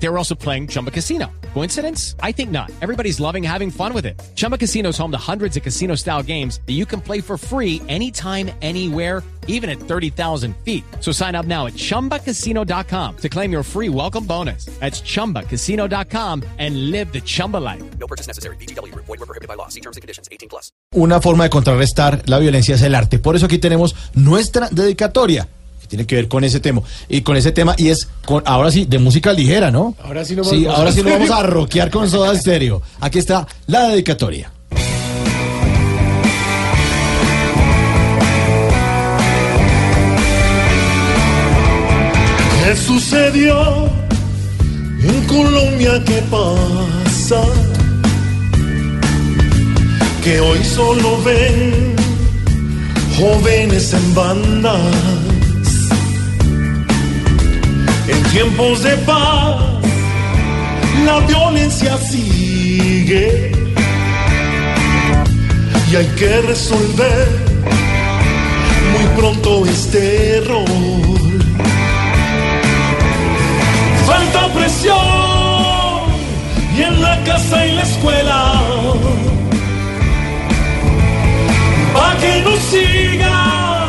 They were also playing Chumba Casino. Coincidence? I think not. Everybody's loving having fun with it. Chumba Casino is home to hundreds of casino style games that you can play for free anytime, anywhere, even at 30,000 feet. So sign up now at chumbacasino.com to claim your free welcome bonus. That's chumbacasino.com and live the Chumba life. No purchase necessary. BGW. Void were prohibited by law. See terms and conditions. 18 plus. Una forma de contrarrestar la violencia es el arte. Por eso aquí tenemos nuestra dedicatoria tiene que ver con ese tema y con ese tema y es con ahora sí de música ligera, ¿no? Ahora sí Sí, vamos- ahora sí nos vamos a rockear con Soda Stereo. Aquí está la dedicatoria. ¿Qué sucedió en Colombia? ¿Qué pasa? Que hoy solo ven jóvenes en bandas. Tiempos de paz, la violencia sigue. Y hay que resolver muy pronto este rol. Falta presión y en la casa y la escuela. Pa' que no sigan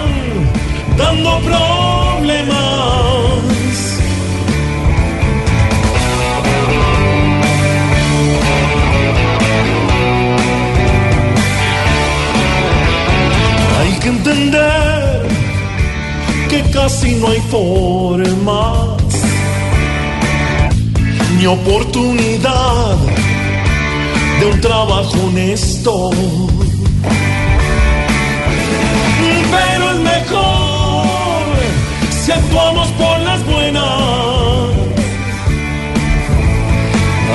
dando problemas. Entender que casi no hay formas ni oportunidad de un trabajo honesto. Pero es mejor si actuamos por las buenas.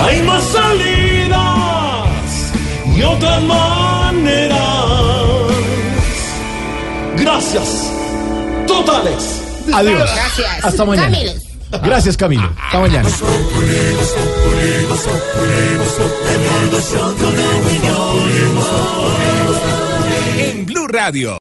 Hay más salidas y otras maneras. Gracias. Totales. Adiós. Gracias. Hasta mañana. Camilo. Gracias, Camilo. Hasta mañana. en Blue Radio.